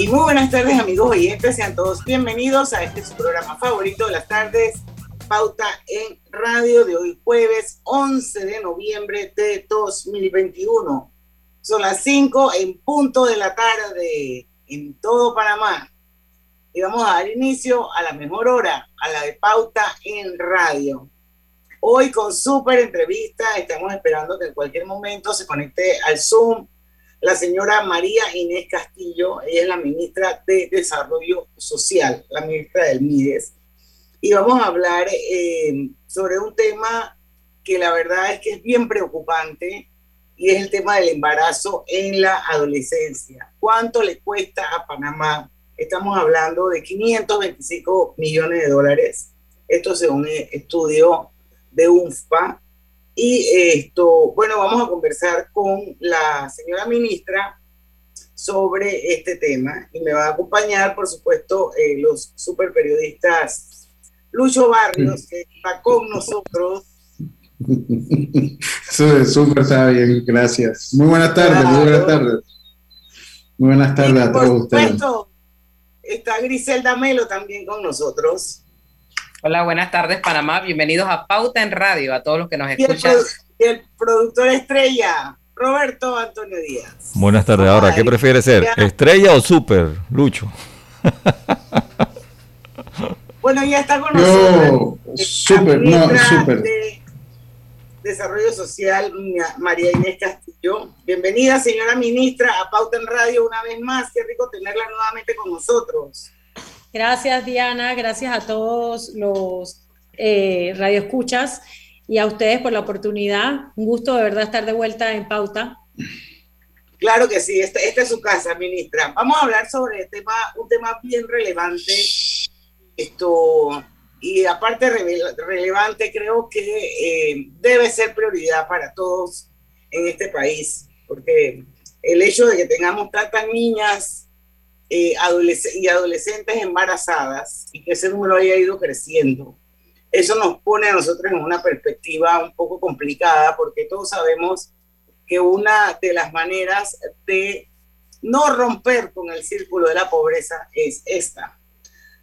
Y muy buenas tardes amigos oyentes, sean todos bienvenidos a este su programa favorito de las tardes, Pauta en Radio de hoy jueves 11 de noviembre de 2021. Son las 5 en punto de la tarde en todo Panamá. Y vamos a dar inicio a la mejor hora, a la de pauta en radio. Hoy con súper entrevista, estamos esperando que en cualquier momento se conecte al Zoom la señora María Inés Castillo, ella es la ministra de Desarrollo Social, la ministra del MIDES. Y vamos a hablar eh, sobre un tema que la verdad es que es bien preocupante y es el tema del embarazo en la adolescencia. ¿Cuánto le cuesta a Panamá? Estamos hablando de 525 millones de dólares. Esto según estudio de UNFPA. Y esto, bueno, vamos a conversar con la señora ministra sobre este tema y me va a acompañar, por supuesto, eh, los super periodistas Lucho Barrios, que está con nosotros, Súper, está bien, gracias. Muy buenas tardes, muy buenas tardes. Muy buenas tardes a todos ustedes. Está Griselda Melo también con nosotros. Hola, buenas tardes Panamá, bienvenidos a Pauta en Radio, a todos los que nos escuchan. Y el, productor estrella, Roberto Antonio Díaz. Buenas tardes, ahora, ¿qué prefiere ser? ¿Estrella o super, Lucho? bueno, ya está con nosotros. Super, no, super. Desarrollo Social, María Inés Castillo. Bienvenida, señora ministra, a Pauta en Radio una vez más. Qué rico tenerla nuevamente con nosotros. Gracias, Diana. Gracias a todos los eh, radioescuchas y a ustedes por la oportunidad. Un gusto de verdad estar de vuelta en Pauta. Claro que sí, esta, esta es su casa, ministra. Vamos a hablar sobre tema, un tema bien relevante. Esto, y aparte relevante, creo que eh, debe ser prioridad para todos en este país, porque el hecho de que tengamos tantas niñas eh, y adolescentes embarazadas y que ese número haya ido creciendo, eso nos pone a nosotros en una perspectiva un poco complicada, porque todos sabemos que una de las maneras de no romper con el círculo de la pobreza es esta,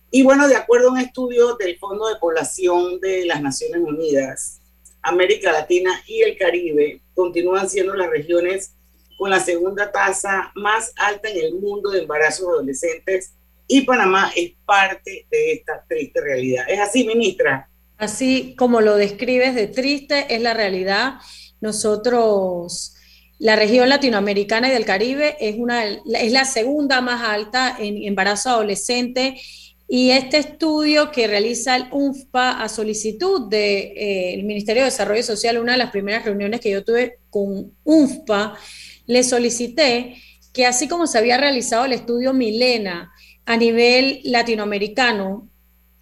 y bueno, de acuerdo a un estudio del Fondo de Población de las Naciones Unidas, América Latina y el Caribe continúan siendo las regiones con la segunda tasa más alta en el mundo de embarazos adolescentes y Panamá es parte de esta triste realidad. ¿Es así, ministra? Así como lo describes de triste, es la realidad. Nosotros, la región latinoamericana y del Caribe es, una, es la segunda más alta en embarazo adolescente y este estudio que realiza el UNFPA a solicitud del eh, Ministerio de Desarrollo Social, una de las primeras reuniones que yo tuve con UNFPA, le solicité que así como se había realizado el estudio Milena a nivel latinoamericano,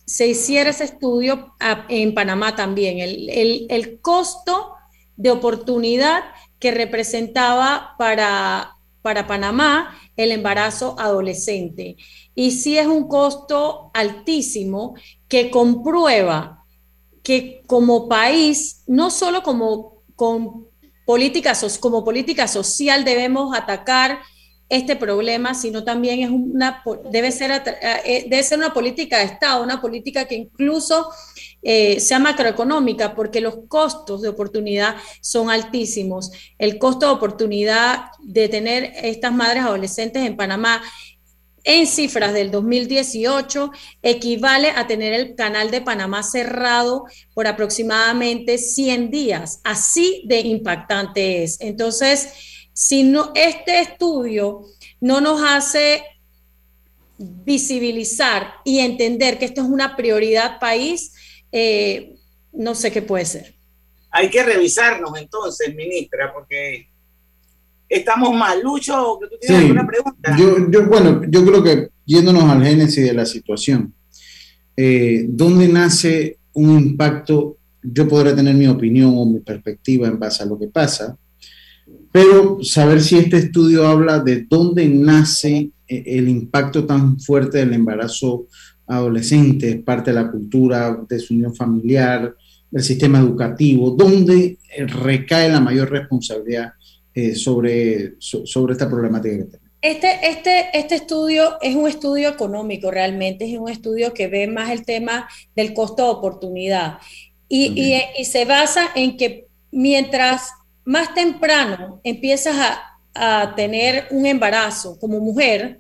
se hiciera ese estudio en Panamá también, el, el costo de oportunidad que representaba para, para Panamá el embarazo adolescente. Y sí es un costo altísimo que comprueba que como país, no solo como, con políticas, como política social debemos atacar este problema, sino también es una, debe, ser, eh, debe ser una política de Estado, una política que incluso eh, sea macroeconómica, porque los costos de oportunidad son altísimos. El costo de oportunidad de tener estas madres adolescentes en Panamá en cifras del 2018 equivale a tener el canal de Panamá cerrado por aproximadamente 100 días. Así de impactante es. Entonces, si no, este estudio no nos hace visibilizar y entender que esto es una prioridad país, eh, no sé qué puede ser. Hay que revisarnos entonces, ministra, porque estamos mal. Lucho, que tú tienes alguna pregunta. Yo, yo, bueno, yo creo que yéndonos al génesis de la situación, eh, ¿dónde nace un impacto? Yo podré tener mi opinión o mi perspectiva en base a lo que pasa, pero saber si este estudio habla de dónde nace eh, el impacto tan fuerte del embarazo adolescente, parte de la cultura, de su unión familiar, del sistema educativo, dónde eh, recae la mayor responsabilidad eh, sobre, sobre esta problemática que tenemos. Este, este, este estudio es un estudio económico realmente, es un estudio que ve más el tema del costo de oportunidad y, y, y se basa en que mientras más temprano empiezas a, tener un embarazo como mujer,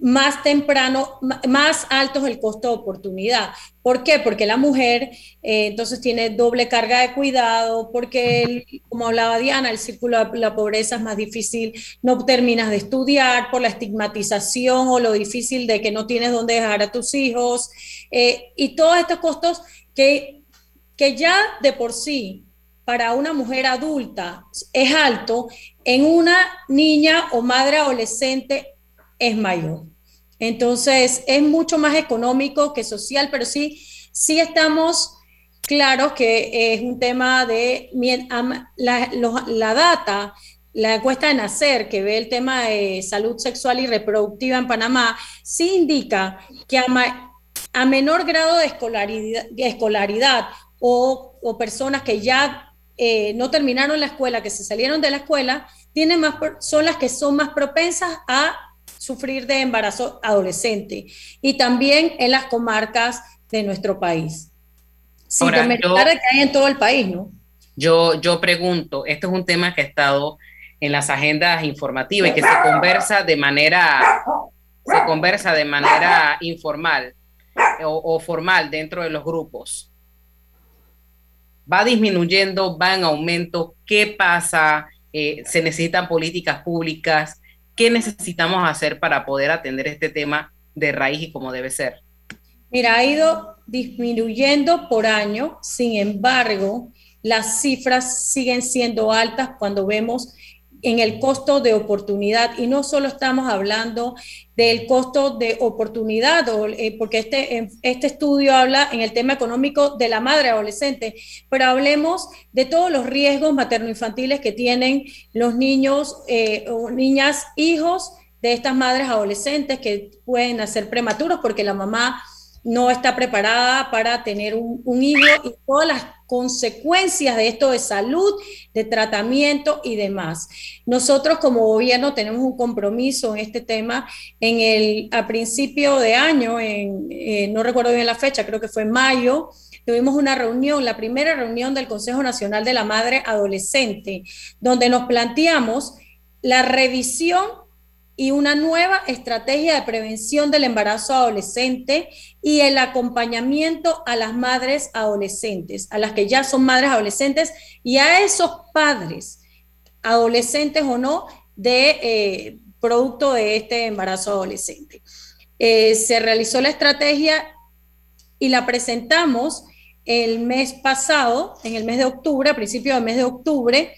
más temprano, más alto es el costo de oportunidad. ¿Por qué? Porque la mujer eh, entonces tiene doble carga de cuidado, porque, como hablaba Diana, el círculo de la pobreza es más difícil, no terminas de estudiar por la estigmatización o lo difícil de que no tienes dónde dejar a tus hijos, eh, y todos estos costos que, que ya de por sí para una mujer adulta es alto, en una niña o madre adolescente es mayor. Entonces, es mucho más económico que social, pero sí, sí estamos claros que es un tema de la, data, la encuesta de nacer, que ve el tema de salud sexual y reproductiva en Panamá, sí indica que a, menor grado de escolaridad, o personas que ya eh, no terminaron la escuela, que se salieron de la escuela, tienen más, son las que son más propensas a sufrir de embarazo adolescente y también en las comarcas de nuestro país. Sin que hay en todo el país, ¿no? Yo, yo pregunto, este es un tema que ha estado en las agendas informativas y que se conversa de manera, se conversa de manera informal o formal dentro de los grupos va disminuyendo, va en aumento, ¿qué pasa? Eh, ¿Se necesitan políticas públicas? ¿Qué necesitamos hacer para poder atender este tema de raíz y como debe ser? Mira, ha ido disminuyendo por año, sin embargo, las cifras siguen siendo altas cuando vemos en el costo de oportunidad. Y no solo estamos hablando del costo de oportunidad, eh, porque este, este estudio habla en el tema económico de la madre adolescente, pero hablemos de todos los riesgos materno-infantiles que tienen los niños eh, o niñas, hijos de estas madres adolescentes que pueden nacer prematuros porque la mamá no está preparada para tener un, un hijo y todas las consecuencias de esto de salud, de tratamiento y demás. Nosotros como gobierno tenemos un compromiso en este tema. En el, a principio de año, en, eh, no recuerdo bien la fecha, creo que fue mayo, tuvimos una reunión, la primera reunión del Consejo Nacional de la Madre Adolescente, donde nos planteamos la revisión y una nueva estrategia de prevención del embarazo adolescente y el acompañamiento a las madres adolescentes, a las que ya son madres adolescentes y a esos padres, adolescentes o no, de eh, producto de este embarazo adolescente. Eh, se realizó la estrategia y la presentamos el mes pasado, en el mes de octubre, a principios del mes de octubre,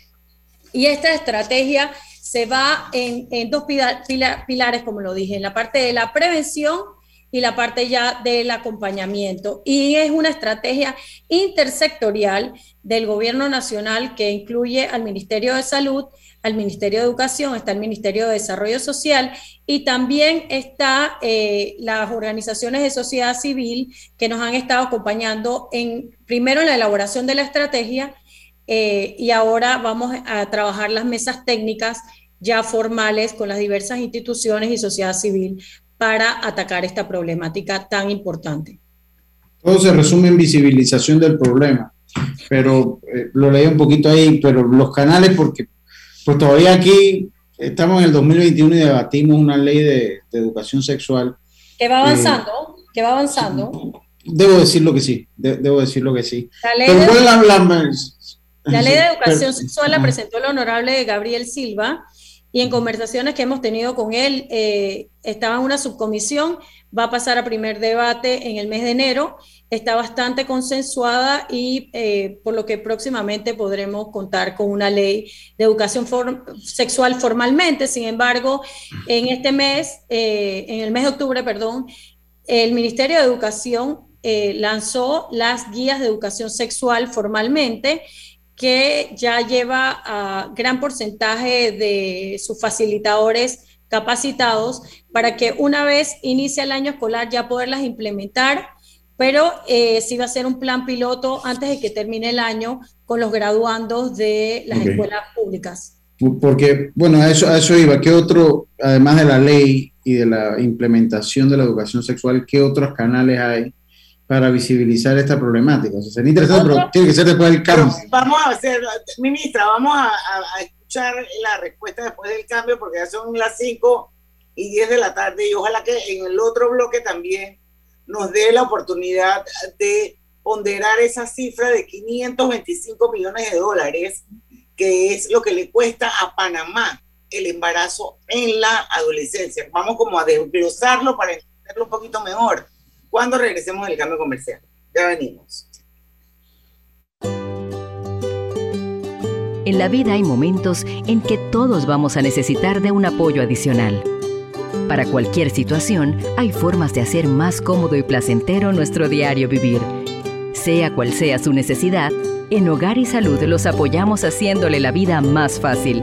y esta estrategia se va en, dos pilares, como lo dije, en la parte de la prevención y la parte ya del acompañamiento. Y es una estrategia intersectorial del gobierno nacional que incluye al Ministerio de Salud, al Ministerio de Educación, está el Ministerio de Desarrollo Social y también está eh, las organizaciones de sociedad civil que nos han estado acompañando en, primero en la elaboración de la estrategia eh, y ahora vamos a trabajar las mesas técnicas ya formales con las diversas instituciones y sociedad civil para atacar esta problemática tan importante. Todo se resume en visibilización del problema, pero eh, lo leí un poquito ahí, pero los canales, porque pues todavía aquí estamos en el 2021 y debatimos una ley de, educación sexual. Que va avanzando, que va avanzando. Debo decirlo que sí, debo decirlo que sí. La ley, de, la ley de educación sexual la presentó el honorable Gabriel Silva y en conversaciones que hemos tenido con él, eh, estaba en una subcomisión, va a pasar a primer debate en el mes de enero, está bastante consensuada y eh, por lo que próximamente podremos contar con una ley de educación sexual formalmente. Sin embargo, en este mes, eh, en el mes de octubre, perdón, el Ministerio de Educación lanzó las guías de educación sexual formalmente que ya lleva a gran porcentaje de sus facilitadores capacitados para que una vez inicie el año escolar ya poderlas implementar, pero eh, sí va a ser un plan piloto antes de que termine el año con los graduandos de las escuelas públicas. Porque, bueno, a eso, a eso iba. ¿Qué otro, además de la ley y de la implementación de la educación sexual, qué otros canales hay para visibilizar esta problemática. O sea, sería interesante, pero tiene que ser después del cambio. vamos a hacer, ministra, vamos a, escuchar la respuesta después del cambio, porque ya son las 5 y 10 de la tarde, y ojalá que en el otro bloque también nos dé la oportunidad de ponderar esa cifra de 525 millones de dólares, que es lo que le cuesta a Panamá el embarazo en la adolescencia. Vamos como a desglosarlo para entenderlo un poquito mejor cuando regresemos del cambio comercial. Ya venimos. En la vida hay momentos en que todos vamos a necesitar de un apoyo adicional. Para cualquier situación, hay formas de hacer más cómodo y placentero nuestro diario vivir. Sea cual sea su necesidad, en Hogar y Salud los apoyamos haciéndole la vida más fácil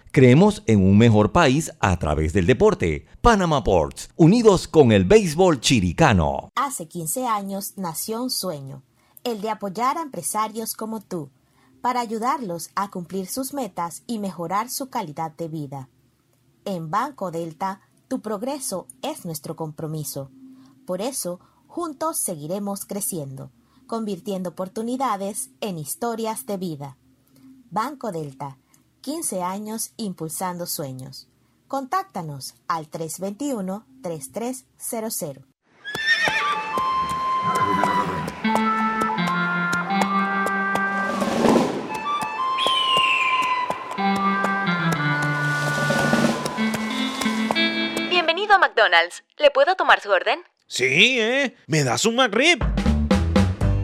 Creemos en un mejor país a través del deporte. Panama Ports, unidos con el béisbol chiricano. Hace 15 años nació un sueño, el de apoyar a empresarios como tú, para ayudarlos a cumplir sus metas y mejorar su calidad de vida. En Banco Delta, tu progreso es nuestro compromiso. Por eso, juntos seguiremos creciendo, convirtiendo oportunidades en historias de vida. Banco Delta 15 años impulsando sueños. Contáctanos al 321-3300. Bienvenido a McDonald's. ¿Le puedo tomar su orden? Sí, ¿eh? ¿Me das un McRib?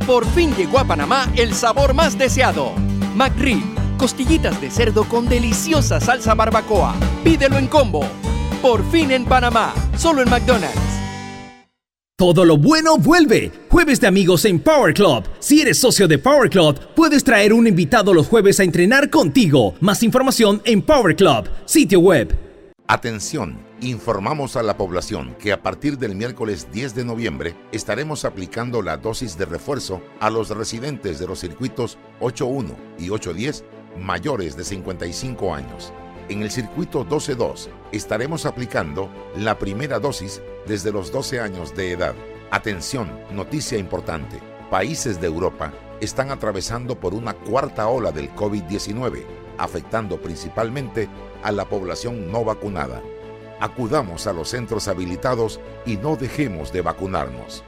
Por fin llegó a Panamá el sabor más deseado. McRib costillitas de cerdo con deliciosa salsa barbacoa. Pídelo en combo. Por fin en Panamá, solo en McDonald's. Todo lo bueno vuelve. Jueves de amigos en Power Club. Si eres socio de Power Club, puedes traer un invitado los jueves a entrenar contigo. Más información en Power Club, sitio web. Atención, informamos a la población que a partir del miércoles 10 de noviembre estaremos aplicando la dosis de refuerzo a los residentes de los circuitos 8.1 y 8.10 mayores de 55 años. En el circuito 12.2 estaremos aplicando la primera dosis desde los 12 años de edad. Atención, noticia importante. Países de Europa están atravesando por una cuarta ola del COVID-19, afectando principalmente a la población no vacunada. Acudamos a los centros habilitados y no dejemos de vacunarnos.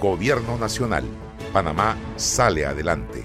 Gobierno Nacional. Panamá sale adelante.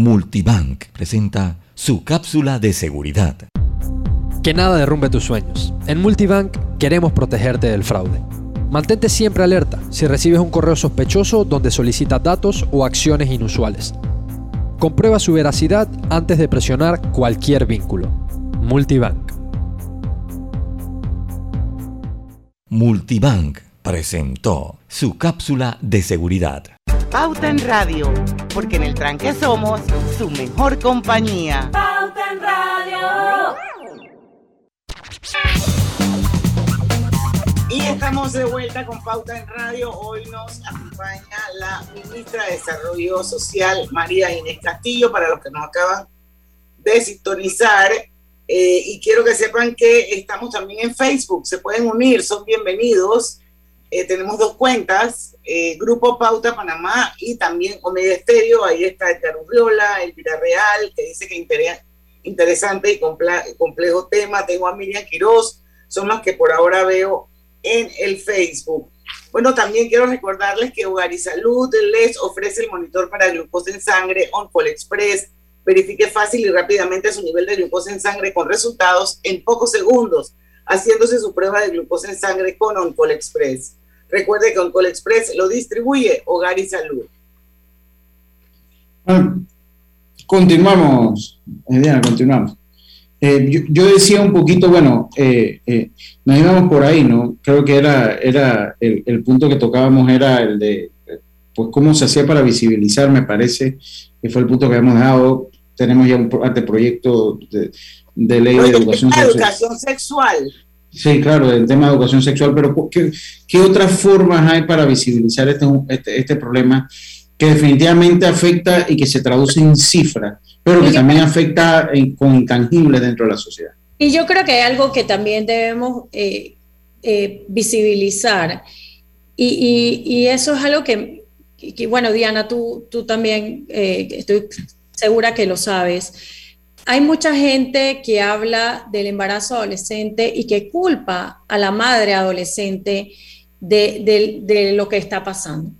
Multibank presenta su cápsula de seguridad. Que nada derrumbe tus sueños. En Multibank queremos protegerte del fraude. Mantente siempre alerta si recibes un correo sospechoso donde solicitas datos o acciones inusuales. Comprueba su veracidad antes de presionar cualquier vínculo. Multibank. Multibank presentó su cápsula de seguridad. Pauta en Radio, porque en el tranque somos su mejor compañía. Pauta en Radio. Y estamos de vuelta con Pauta en Radio. Hoy nos acompaña la ministra de Desarrollo Social, María Inés Castillo, para los que nos acaban de sintonizar. Eh, y quiero que sepan que estamos también en Facebook. Se pueden unir, son bienvenidos. Eh, tenemos dos cuentas, eh, Grupo Pauta Panamá y también Omedia Estéreo. Ahí está Edgar Urriola, Elvira Real, que dice que interesa interesante y complejo tema. Tengo a Miriam Quiroz, son las que por ahora veo en el Facebook. Bueno, también quiero recordarles que Hogar y Salud les ofrece el monitor para glucosa en sangre OnCall Express. Verifique fácil y rápidamente su nivel de glucosa en sangre con resultados en pocos segundos, haciéndose su prueba de glucosa en sangre con OnCall Express. Recuerde que OnCall Express lo distribuye Hogar y Salud. Ah, continuamos, Diana, continuamos. Eh, yo, decía un poquito, bueno, eh, eh, nos íbamos por ahí, ¿no? Creo que era, era el, punto que tocábamos era el de, pues, cómo se hacía para visibilizar, me parece, que fue el punto que hemos dejado. Tenemos ya un anteproyecto de, de ley de educación sexual. educación sexual. Sí, claro, el tema de educación sexual, pero ¿qué, qué otras formas hay para visibilizar este, este, este problema que definitivamente afecta y que se traduce en cifras? pero que también afecta con intangibles dentro de la sociedad. Y yo creo que hay algo que también debemos eh, eh, visibilizar. Y, y, eso es algo que, que, bueno, Diana, tú, tú también, eh, estoy segura que lo sabes. Hay mucha gente que habla del embarazo adolescente y que culpa a la madre adolescente de, lo que está pasando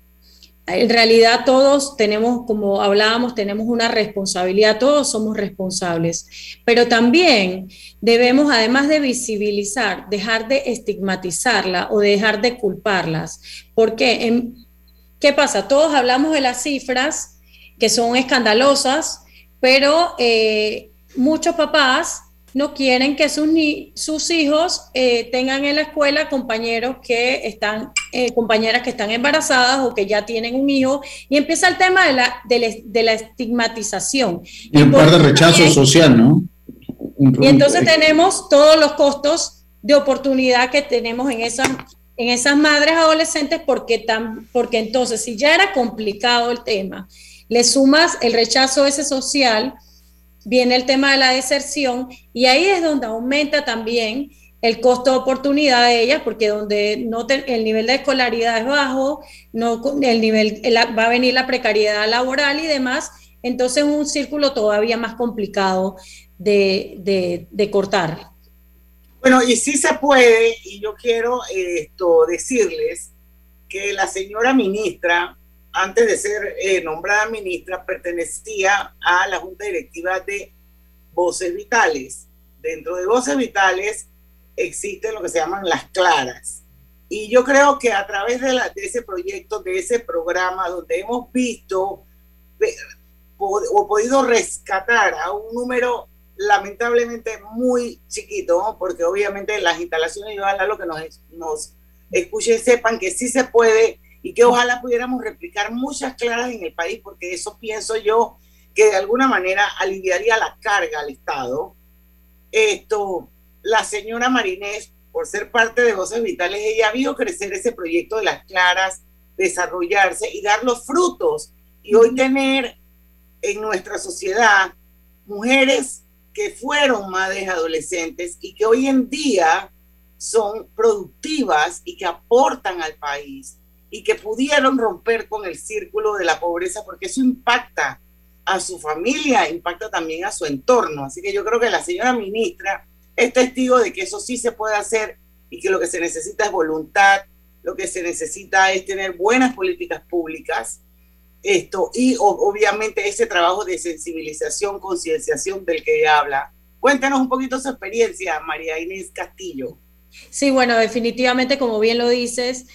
en realidad todos tenemos, como hablábamos, tenemos una responsabilidad, todos somos responsables, pero también debemos, además de visibilizar, dejar de estigmatizarla o dejar de culparlas. porque ¿Qué pasa? Todos hablamos de las cifras que son escandalosas, pero eh, muchos papás no quieren que sus, sus hijos eh, tengan en la escuela compañeros que están, eh, compañeras que están embarazadas o que ya tienen un hijo, y empieza el tema de la, de la, estigmatización. Y un par de rechazo social, ¿no? Y entonces tenemos todos los costos de oportunidad que tenemos en esas, en esas madres adolescentes, porque, tan, porque entonces si ya era complicado el tema, le sumas el rechazo ese social, viene el tema de la deserción y ahí es donde aumenta también el costo de oportunidad de ellas, porque donde no el nivel de escolaridad es bajo, no el nivel va a venir la precariedad laboral y demás, entonces es un círculo todavía más complicado de, de, cortar. Bueno, y sí se puede, y yo quiero esto decirles que la señora ministra antes de ser eh, nombrada ministra, pertenecía a la Junta Directiva de Voces Vitales. Dentro de Voces Vitales existen lo que se llaman las claras. Y yo creo que a través de, ese proyecto, de ese programa, donde hemos visto o podido rescatar a un número lamentablemente muy chiquito, porque obviamente las instalaciones, yo a lo que nos, nos escuchen sepan que sí se puede y que ojalá pudiéramos replicar muchas claras en el país, porque eso pienso yo que de alguna manera aliviaría la carga al Estado. Esto, la señora Marinés, por ser parte de Voces Vitales, ella vio crecer ese proyecto de las claras, desarrollarse y dar los frutos. Y hoy tener en nuestra sociedad mujeres que fueron madres adolescentes y que hoy en día son productivas y que aportan al país y que pudieron romper con el círculo de la pobreza, porque eso impacta a su familia, impacta también a su entorno. Así que yo creo que la señora ministra es testigo de que eso sí se puede hacer y que lo que se necesita es voluntad lo que se necesita es tener buenas políticas públicas, esto, y obviamente ese trabajo de sensibilización, concienciación del que habla. Cuéntanos un poquito su experiencia, María Inés Castillo. Sí, bueno, definitivamente, como bien lo dices,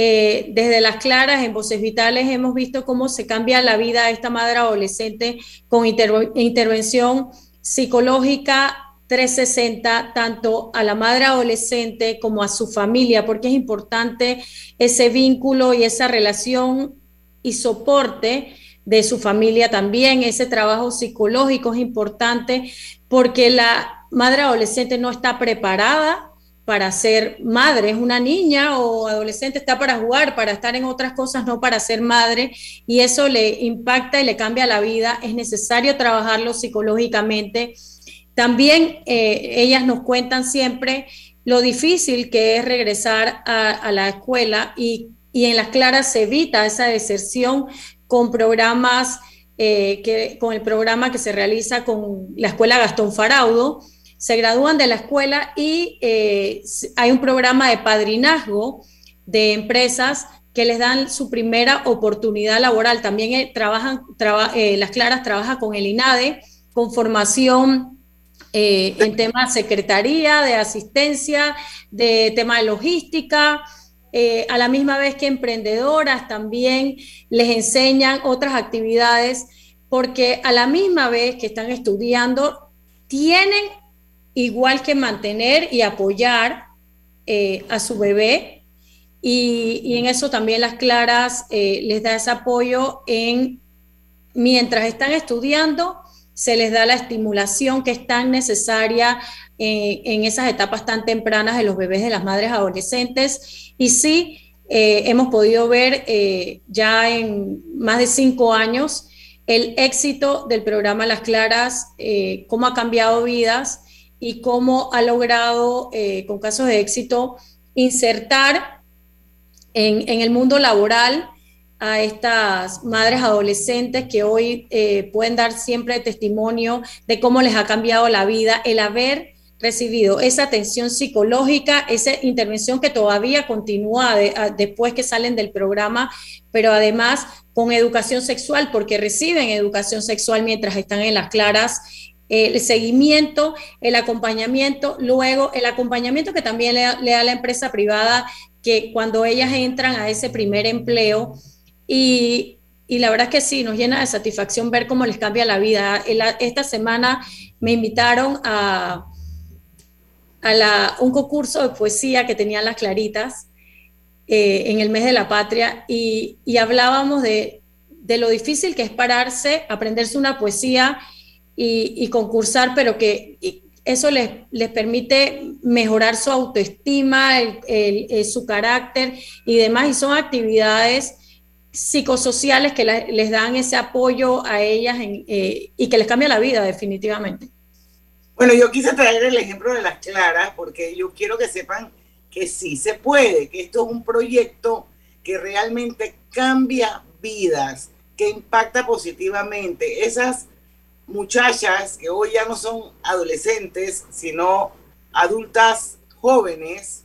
eh, desde las claras en Voces Vitales hemos visto cómo se cambia la vida de esta madre adolescente con intervención psicológica 360, tanto a la madre adolescente como a su familia, porque es importante ese vínculo y esa relación y soporte de su familia también. Ese trabajo psicológico es importante porque la madre adolescente no está preparada para ser madre, es una niña o adolescente, está para jugar, para estar en otras cosas, no para ser madre, y eso le impacta y le cambia la vida, es necesario trabajarlo psicológicamente. También eh, ellas nos cuentan siempre lo difícil que es regresar a, la escuela y, en las claras se evita esa deserción con programas, eh, que, con el programa que se realiza con la escuela Gastón Faraudo, se gradúan de la escuela y eh, hay un programa de padrinazgo de empresas que les dan su primera oportunidad laboral. También eh, trabajan, eh, las Claras trabaja con el INADE, con formación en temas de secretaría, de asistencia, de tema de logística, a la misma vez que emprendedoras también les enseñan otras actividades, porque a la misma vez que están estudiando, tienen igual que mantener y apoyar eh, a su bebé. Y, en eso también las claras eh, les da ese apoyo en mientras están estudiando, se les da la estimulación que es tan necesaria eh, en esas etapas tan tempranas de los bebés de las madres adolescentes. Y sí, hemos podido ver ya en más de cinco años el éxito del programa Las Claras, cómo ha cambiado vidas y cómo ha logrado, eh, con casos de éxito, insertar en, el mundo laboral a estas madres adolescentes que hoy eh, pueden dar siempre testimonio de cómo les ha cambiado la vida el haber recibido esa atención psicológica, esa intervención que todavía continúa después que salen del programa, pero además con educación sexual, porque reciben educación sexual mientras están en las claras el seguimiento, el acompañamiento, luego el acompañamiento que también le, da la empresa privada, que cuando ellas entran a ese primer empleo y, la verdad es que sí, nos llena de satisfacción ver cómo les cambia la vida. Esta semana me invitaron a, a un concurso de poesía que tenían las Claritas eh, en el mes de la patria y, hablábamos de, de, lo difícil que es pararse, aprenderse una poesía y, concursar, pero que eso les, les, permite mejorar su autoestima, el, su carácter y demás, y son actividades psicosociales que les dan ese apoyo a ellas eh, y que les cambia la vida definitivamente. Bueno, yo quise traer el ejemplo de las claras porque yo quiero que sepan que sí se puede, que esto es un proyecto que realmente cambia vidas, que impacta positivamente. Esas muchachas que hoy ya no son adolescentes, sino adultas jóvenes,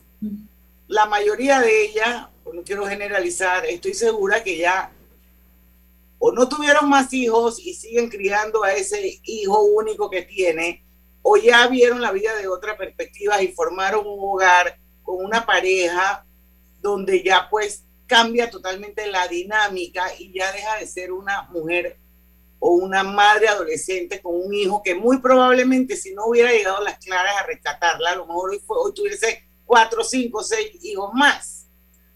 la mayoría de ellas, no quiero generalizar, estoy segura que ya o no tuvieron más hijos y siguen criando a ese hijo único que tiene, o ya vieron la vida de otra perspectiva y formaron un hogar con una pareja donde ya pues cambia totalmente la dinámica y ya deja de ser una mujer o una madre adolescente con un hijo que muy probablemente si no hubiera llegado a las claras a rescatarla, a lo mejor hoy, fue, hoy tuviese cuatro, cinco, seis hijos más.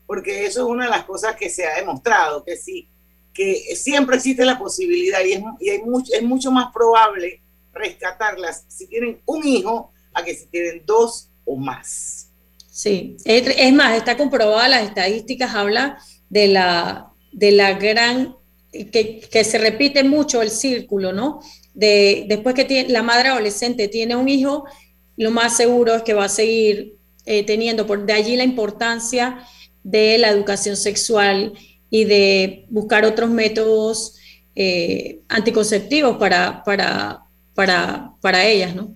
Porque eso es una de las cosas que se ha demostrado, que sí, que siempre existe la posibilidad y es, y hay mucho, es mucho más probable rescatarlas si tienen un hijo a que si tienen dos o más. Sí, es más, está comprobada, las estadísticas hablan de la, de la gran que, se repite mucho el círculo, ¿no? De, después que tiene, la madre adolescente tiene un hijo, lo más seguro es que va a seguir eh, teniendo, por de allí la importancia de la educación sexual y de buscar otros métodos eh, anticonceptivos para, para, para, para ellas, ¿no?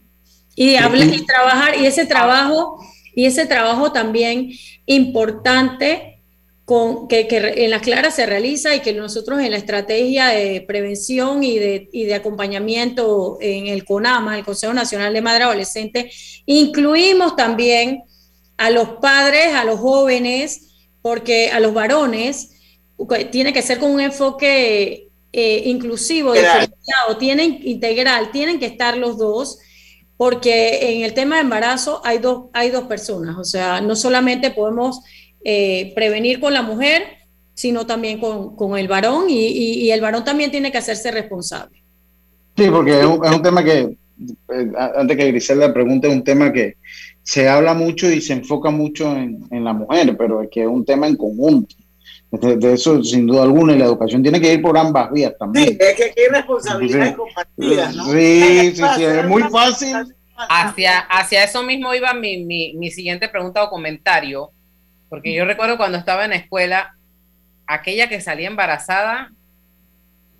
Y, hablar y trabajar, y ese trabajo, y ese trabajo también importante con, que, en las claras se realiza y que nosotros en la estrategia de prevención y de, y de acompañamiento en el CONAMA, el Consejo Nacional de Madre Adolescente, incluimos también a los padres, a los jóvenes, porque a los varones tiene que ser con un enfoque eh, inclusivo, diferenciado, tienen integral, tienen que estar los dos, porque en el tema de embarazo hay dos, hay dos personas, o sea, no solamente podemos eh, prevenir con la mujer, sino también con, el varón y, el varón también tiene que hacerse responsable. Sí, porque es un, tema que, eh, antes que Griselda pregunte, es un tema que se habla mucho y se enfoca mucho en, la mujer, pero es que es un tema en conjunto. De, eso, sin duda alguna, y la educación tiene que ir por ambas vías también. Sí, es que hay responsabilidades compartidas, ¿no? Sí, sí, sí, es muy fácil. Hacia, hacia eso mismo iba mi, mi, mi siguiente pregunta o comentario porque yo recuerdo cuando estaba en la escuela, aquella que salía embarazada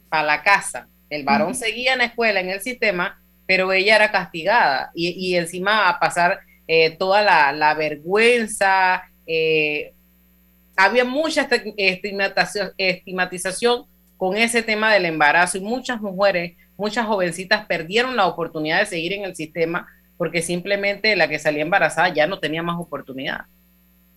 para la casa, el varón seguía en la escuela, en el sistema, pero ella era castigada y, encima a pasar eh, toda la, vergüenza, eh, había mucha estigmatización, estigmatización con ese tema del embarazo y muchas mujeres, muchas jovencitas perdieron la oportunidad de seguir en el sistema porque simplemente la que salía embarazada ya no tenía más oportunidad.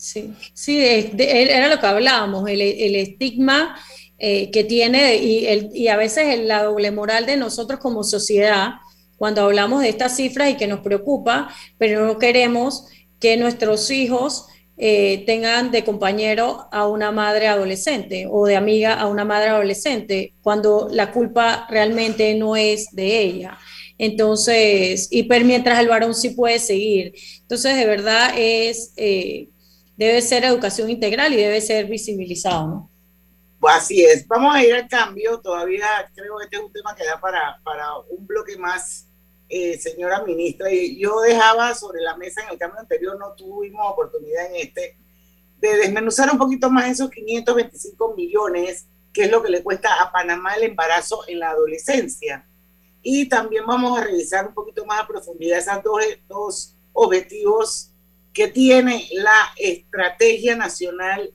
Sí, sí, era lo que hablábamos, el, estigma eh, que tiene y, el, y a veces la doble moral de nosotros como sociedad cuando hablamos de estas cifras y que nos preocupa, pero no queremos que nuestros hijos eh, tengan de compañero a una madre adolescente o de amiga a una madre adolescente, cuando la culpa realmente no es de ella. Entonces, y mientras el varón sí puede seguir. Entonces, de verdad es... Eh, debe ser educación integral y debe ser visibilizado, ¿no? Pues así es. Vamos a ir al cambio. Todavía creo que este es un tema que da para, para un bloque más, eh, señora ministra. Yo dejaba sobre la mesa en el cambio anterior, no tuvimos oportunidad en este, de desmenuzar un poquito más esos 525 millones, que es lo que le cuesta a Panamá el embarazo en la adolescencia. Y también vamos a revisar un poquito más a profundidad esos dos, dos objetivos que tiene la Estrategia Nacional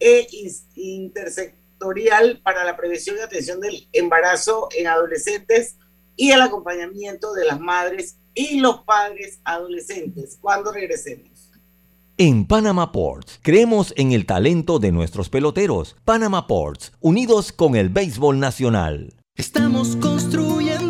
e Intersectorial para la Prevención y Atención del Embarazo en Adolescentes y el acompañamiento de las madres y los padres adolescentes. Cuando regresemos. En Panama Ports creemos en el talento de nuestros peloteros. Panama Ports, unidos con el béisbol nacional. Estamos construyendo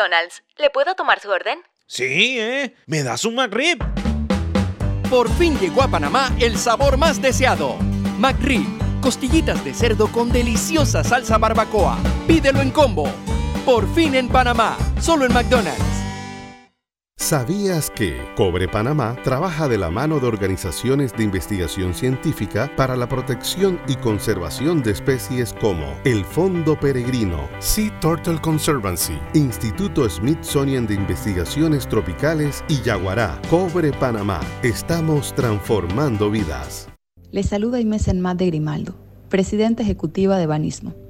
McDonald's. ¿Le puedo tomar su orden? Sí, ¿eh? ¿Me das un McRib? Por fin llegó a Panamá el sabor más deseado. McRib. Costillitas de cerdo con deliciosa salsa barbacoa. Pídelo en combo. Por fin en Panamá. Solo en McDonald's. ¿Sabías que Cobre Panamá trabaja de la mano de organizaciones de investigación científica para la protección y conservación de especies como el Fondo Peregrino, Sea Turtle Conservancy, Instituto Smithsonian de Investigaciones Tropicales y Yaguará? Cobre Panamá, estamos transformando vidas. Les saluda Inés Enmat de Grimaldo, presidenta ejecutiva de Banismo.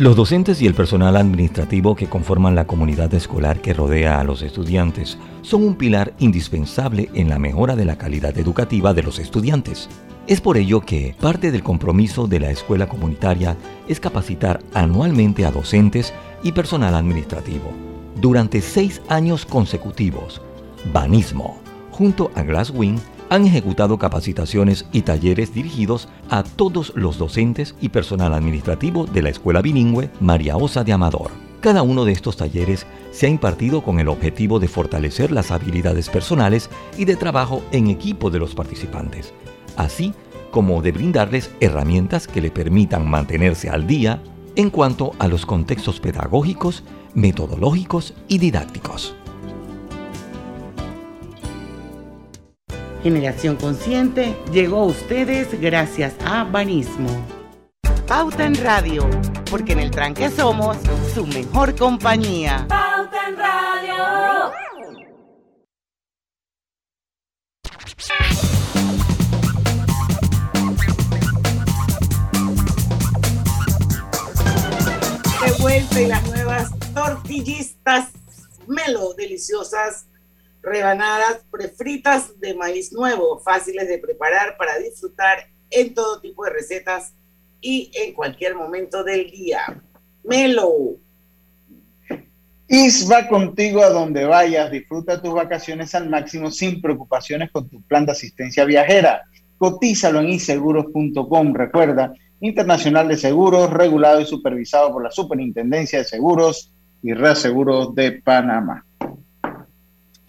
Los docentes y el personal administrativo que conforman la comunidad escolar que rodea a los estudiantes son un pilar indispensable en la mejora de la calidad educativa de los estudiantes. Es por ello que parte del compromiso de la escuela comunitaria es capacitar anualmente a docentes y personal administrativo. Durante seis años consecutivos, Banismo, junto a Glasswing, han ejecutado capacitaciones y talleres dirigidos a todos los docentes y personal administrativo de la Escuela Bilingüe María Osa de Amador. Cada uno de estos talleres se ha impartido con el objetivo de fortalecer las habilidades personales y de trabajo en equipo de los participantes, así como de brindarles herramientas que le permitan mantenerse al día en cuanto a los contextos pedagógicos, metodológicos y didácticos. Generación Consciente llegó a ustedes gracias a Banismo. Pauta en Radio, porque en el tranque somos su mejor compañía. Pauta en Radio. De vuelta y las nuevas tortillistas melo deliciosas rebanadas prefritas de maíz nuevo, fáciles de preparar para disfrutar en todo tipo de recetas y en cualquier momento del día. Melo. IS va contigo a donde vayas. Disfruta tus vacaciones al máximo sin preocupaciones con tu plan de asistencia viajera. Cotízalo en iseguros.com. Recuerda, Internacional de Seguros, regulado y supervisado por la Superintendencia de Seguros y Reaseguros de Panamá.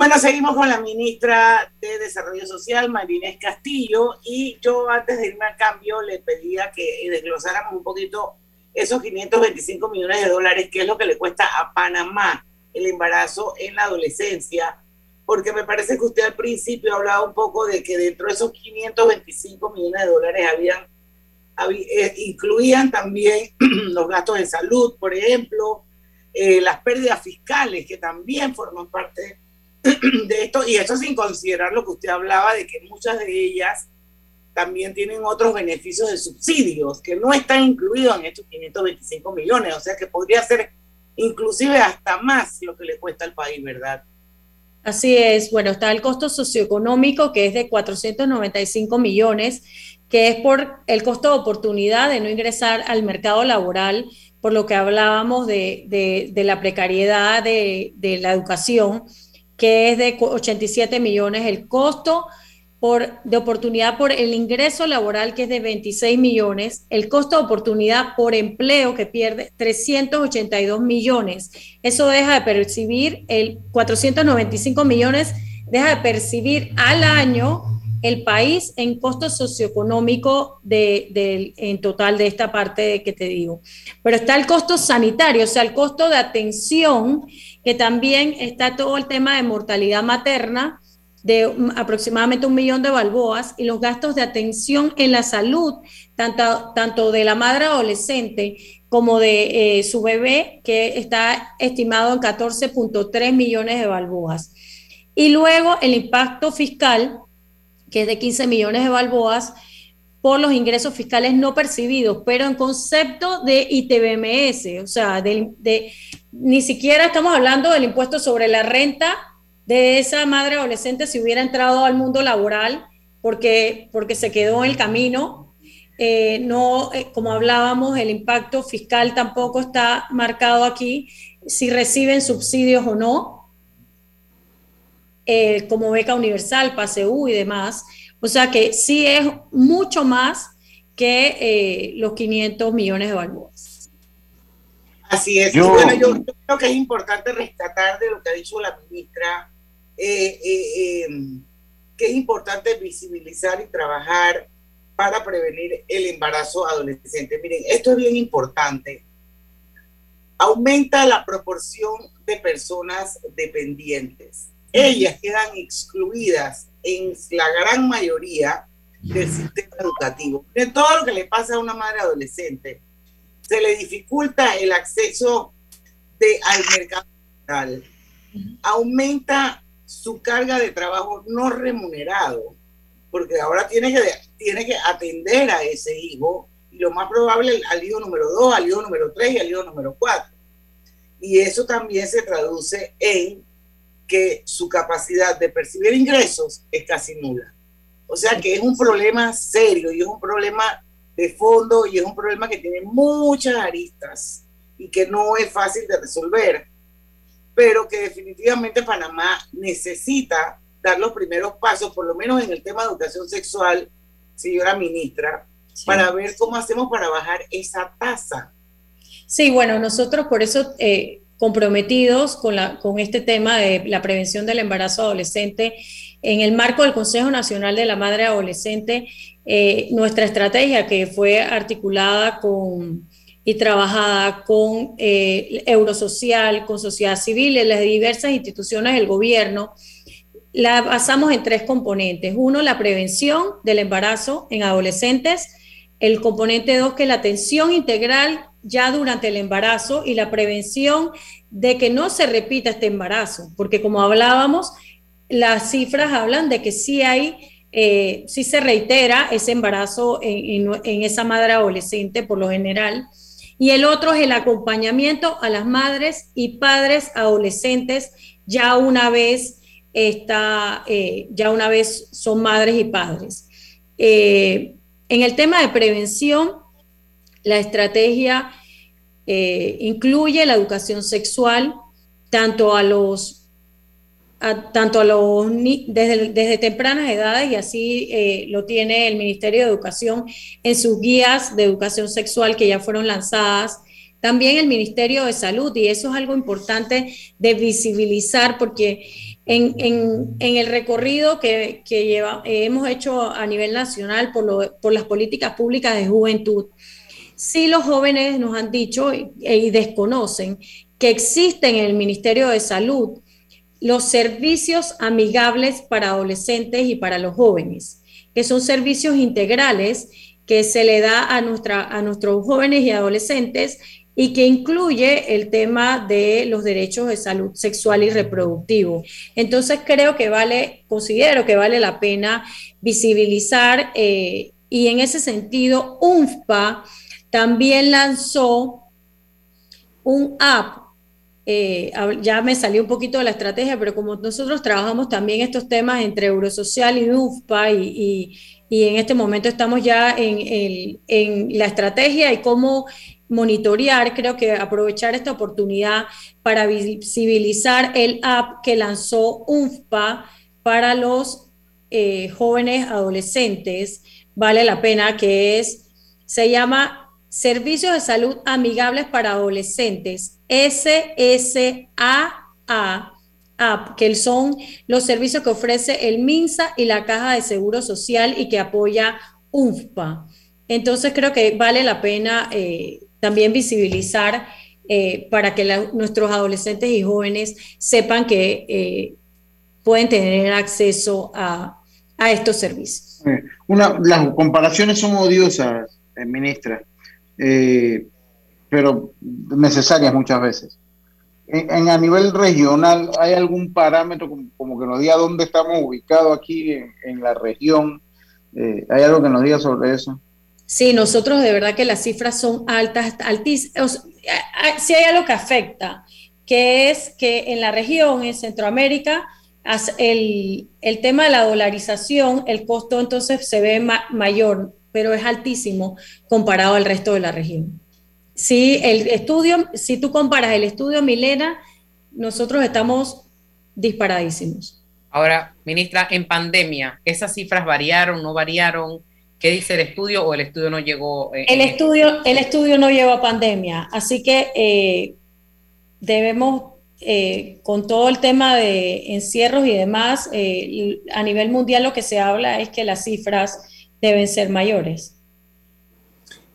Bueno, seguimos con la ministra de Desarrollo Social, Marinés Castillo, y yo antes de irme a cambio le pedía que desglosáramos un poquito esos 525 millones de dólares, que es lo que le cuesta a Panamá el embarazo en la adolescencia, porque me parece que usted al principio hablaba un poco de que dentro de esos 525 millones de dólares habían, eh, incluían también los gastos de salud, por ejemplo, eh, las pérdidas fiscales, que también forman parte de esto, y eso sin considerar lo que usted hablaba de que muchas de ellas también tienen otros beneficios de subsidios que no están incluidos en estos 525 millones, o sea que podría ser inclusive hasta más lo que le cuesta al país, ¿verdad? Así es, bueno, está el costo socioeconómico que es de 495 millones, que es por el costo de oportunidad de no ingresar al mercado laboral, por lo que hablábamos de, de, de la precariedad de, de la educación que es de 87 millones, el costo por, de oportunidad por el ingreso laboral, que es de 26 millones, el costo de oportunidad por empleo, que pierde 382 millones. Eso deja de percibir el 495 millones, deja de percibir al año el país en costo socioeconómico de, en total de esta parte que te digo. Pero está el costo sanitario, o sea, el costo de atención que también está todo el tema de mortalidad materna de aproximadamente un millón de balboas y los gastos de atención en la salud, tanto, tanto de la madre adolescente como de eh, su bebé, que está estimado en 14.3 millones de balboas. Y luego el impacto fiscal, que es de 15 millones de balboas, por los ingresos fiscales no percibidos, pero en concepto de ITBMS, o sea, de, ni siquiera estamos hablando del impuesto sobre la renta de esa madre adolescente si hubiera entrado al mundo laboral porque, porque se quedó en el camino. Eh, no, eh, como hablábamos, el impacto fiscal tampoco está marcado aquí, si reciben subsidios o no, eh, como beca universal, PASEU y demás. O sea que sí es mucho más que eh, los 500 millones de balboas. Así es. Yo, bueno, yo, creo que es importante rescatar de lo que ha dicho la ministra, eh, eh, que es importante visibilizar y trabajar para prevenir el embarazo adolescente. Miren, esto es bien importante. Aumenta la proporción de personas dependientes. Ellas quedan excluidas en la gran mayoría del sistema educativo. De todo lo que le pasa a una madre adolescente, se le dificulta el acceso de, al mercado laboral, aumenta su carga de trabajo no remunerado, porque ahora tiene que, tiene que atender a ese hijo, lo más probable al hijo número 2, al hijo número 3 y al hijo número 4. Y eso también se traduce en que su capacidad de percibir ingresos es casi nula. O sea que es un problema serio y es un problema de fondo y es un problema que tiene muchas aristas y que no es fácil de resolver, pero que definitivamente Panamá necesita dar los primeros pasos, por lo menos en el tema de educación sexual, señora ministra, para ver cómo hacemos para bajar esa tasa. Sí, bueno, nosotros por eso eh, comprometidos con, la, con este tema de la prevención del embarazo adolescente, en el marco del Consejo Nacional de la Madre Adolescente, eh, nuestra estrategia que fue articulada con y trabajada con eh, Eurosocial, con sociedad civil, las diversas instituciones del gobierno, la basamos en tres componentes. Uno, la prevención del embarazo en adolescentes. El componente dos, que la atención integral ya durante el embarazo y la prevención de que no se repita este embarazo, porque como hablábamos, las cifras hablan de que sí hay, eh, sí se reitera ese embarazo en, en esa madre adolescente por lo general. Y el otro es el acompañamiento a las madres y padres adolescentes ya una vez está, eh, ya una vez son madres y padres. Eh, en el tema de prevención, la estrategia eh, incluye la educación sexual tanto a los tanto a los desde, desde, tempranas edades y así lo tiene el Ministerio de Educación en sus guías de educación sexual que ya fueron lanzadas. También el Ministerio de Salud, y eso es algo importante de visibilizar porque en, el recorrido que, lleva, hemos hecho a nivel nacional por, por, las políticas públicas de juventud, sí los jóvenes nos han dicho y, y desconocen que existen en el Ministerio de Salud los servicios amigables para adolescentes y para los jóvenes, que son servicios integrales que se le da a, nuestra, a nuestros jóvenes y adolescentes y que incluye el tema de los derechos de salud sexual y reproductivo. Entonces creo que vale, considero que vale la pena visibilizar eh, y en ese sentido UNFPA también lanzó un app. Eh, ya me salió un poquito de la estrategia, pero como nosotros trabajamos también estos temas entre Eurosocial y UNFPA y, y, en este momento estamos ya en, el, en la estrategia y cómo monitorear, creo que aprovechar esta oportunidad para visibilizar el app que lanzó UNFPA para los eh, jóvenes adolescentes, vale la pena, que es, se llama Servicios de Salud Amigables para Adolescentes, SSAA que son los servicios que ofrece el MINSA y la Caja de Seguro Social y que apoya UNFPA. Entonces creo que vale la pena eh, también visibilizar eh, para que nuestros adolescentes y jóvenes sepan que eh, pueden tener acceso a, estos servicios. Una, las comparaciones son odiosas, eh, pero necesarias muchas veces. En, a nivel regional, ¿hay algún parámetro como, que nos diga dónde estamos ubicados aquí en, la región? ¿Hay algo que nos diga sobre eso? Sí, nosotros de verdad que las cifras son altas, altísimas. Si hay algo que afecta, que es que en la región, en Centroamérica, el, el tema de la dolarización, el costo entonces se ve mayor, pero es altísimo comparado al resto de la región. Si el estudio, si tú comparas el estudio Milena, nosotros estamos disparadísimos. Ahora, ministra, en pandemia, ¿esas cifras variaron, no variaron? ¿Qué dice el estudio o el estudio no llegó? el, estudio, el estudio no lleva pandemia, así que eh, debemos, eh, con todo el tema de encierros y demás, eh, a nivel mundial lo que se habla es que las cifras deben ser mayores.